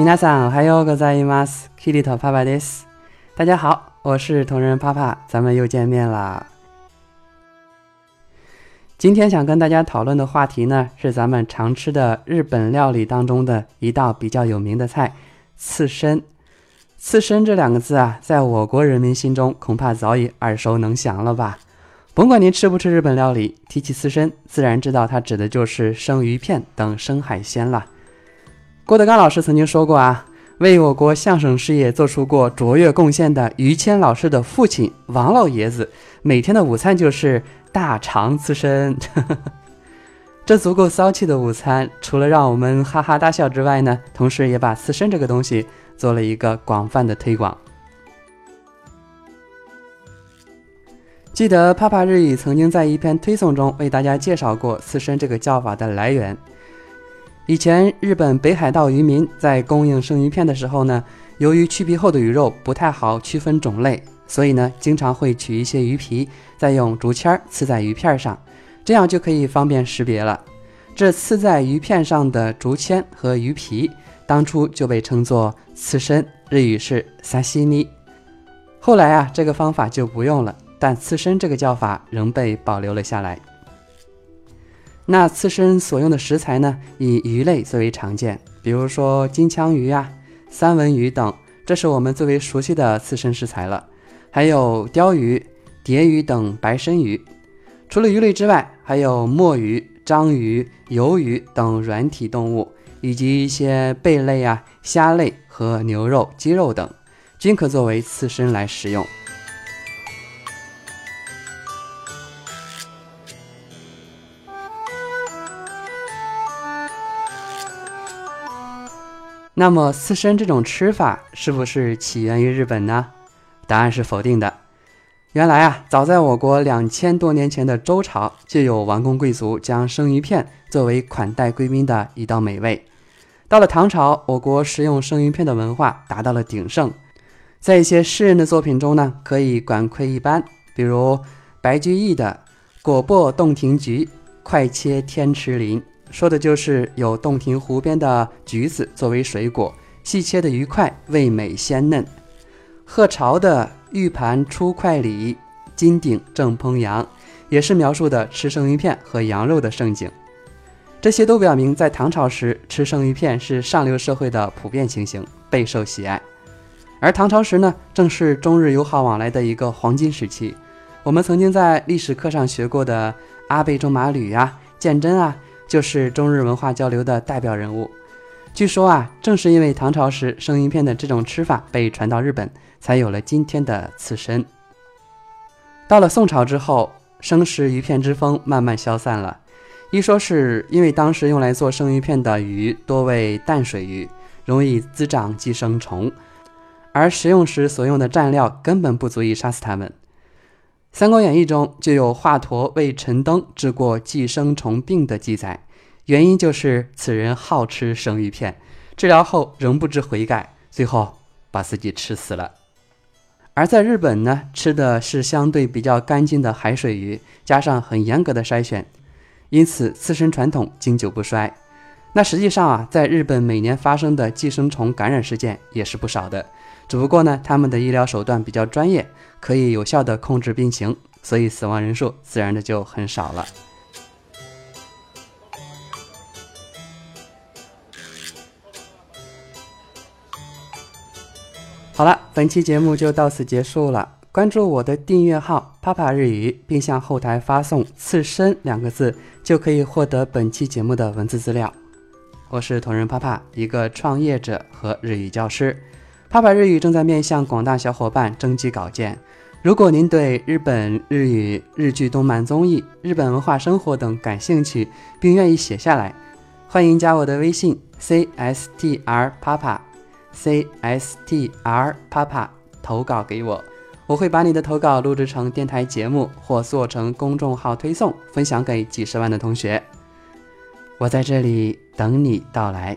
皆さん、おはようございます。キリトパパです。大家好，我是同人帕帕，咱们又见面啦。今天想跟大家讨论的话题呢，是咱们常吃的日本料理当中的一道比较有名的菜——刺身。刺身这两个字啊，在我国人民心中恐怕早已耳熟能详了吧？甭管您吃不吃日本料理，提起刺身，自然知道它指的就是生鱼片等生海鲜了。 郭德纲老师曾经说过啊，为我国相声事业做出过卓越贡献的于谦老师的父亲王老爷子，每天的午餐就是大肠刺身。这足够骚气的午餐，除了让我们哈哈大笑之外呢，同时也把刺身这个东西做了一个广泛的推广。记得帕帕日语曾经在一篇推送中为大家介绍过刺身这个叫法的来源。以前日本北海道渔民在供应生鱼片的时候呢，由于去皮后的鱼肉不太好区分种类，所以呢，经常会取一些鱼皮，再用竹签刺在鱼片上，这样就可以方便识别了。这刺在鱼片上的竹签和鱼皮，当初就被称作刺身，日语是沙西米。后来啊，这个方法就不用了，但刺身这个叫法仍被保留了下来。那刺身所用的食材呢，以鱼类最为常见，比如说金枪鱼啊、三文鱼等，这是我们最为熟悉的刺身食材了。还有鲷鱼、蝶鱼等白身鱼。除了鱼类之外，还有墨鱼、章鱼、鱿鱼等软体动物，以及一些贝类啊、虾类和牛肉、鸡肉等，均可作为刺身来食用。那么刺身这种吃法是不是起源于日本呢？答案是否定的。原来啊，早在我国两千多年前的周朝，就有王公贵族将生鱼片作为款待贵宾的一道美味。到了唐朝，我国食用生鱼片的文化达到了鼎盛，在一些诗人的作品中呢，可以管窥一斑。比如白居易的“果薄洞庭菊，快切天池鳞”。说的就是有洞庭湖边的橘子作为水果，细切的鱼块，味美鲜嫩。贺朝的“玉盘出快鲤，金鼎正烹羊”也是描述的吃生鱼片和羊肉的盛景。这些都表明，在唐朝时吃生鱼片是上流社会的普遍情形，备受喜爱。而唐朝时呢，正是中日友好往来的一个黄金时期。我们曾经在历史课上学过的阿倍仲麻吕啊、鉴真啊。就是中日文化交流的代表人物。据说啊，正是因为唐朝时生鱼片的这种吃法被传到日本，才有了今天的刺身。到了宋朝之后，生食鱼片之风慢慢消散了。一说是因为当时用来做生鱼片的鱼多为淡水鱼，容易滋长寄生虫，而食用时所用的蘸料根本不足以杀死它们。《三国演义》中就有华佗为陈登治过寄生虫病的记载，原因就是此人好吃生鱼片，治疗后仍不知悔改，最后把自己吃死了。而在日本呢，吃的是相对比较干净的海水鱼，加上很严格的筛选，因此刺身传统经久不衰。那实际上啊，在日本每年发生的寄生虫感染事件也是不少的。只不过呢，他们的医疗手段比较专业，可以有效的控制病情，所以死亡人数自然的就很少了。好了，本期节目就到此结束了。关注我的订阅号“帕帕日语”，并向后台发送“刺身”两个字，就可以获得本期节目的文字资料。我是同人帕帕，一个创业者和日语教师。帕帕日语正在面向广大小伙伴征集稿件。如果您对日本日语、日剧、动漫、综艺、日本文化生活等感兴趣，并愿意写下来，欢迎加我的微信 c s t r papa c s t r papa 投稿给我，我会把你的投稿录制成电台节目或做成公众号推送，分享给几十万的同学。我在这里等你到来。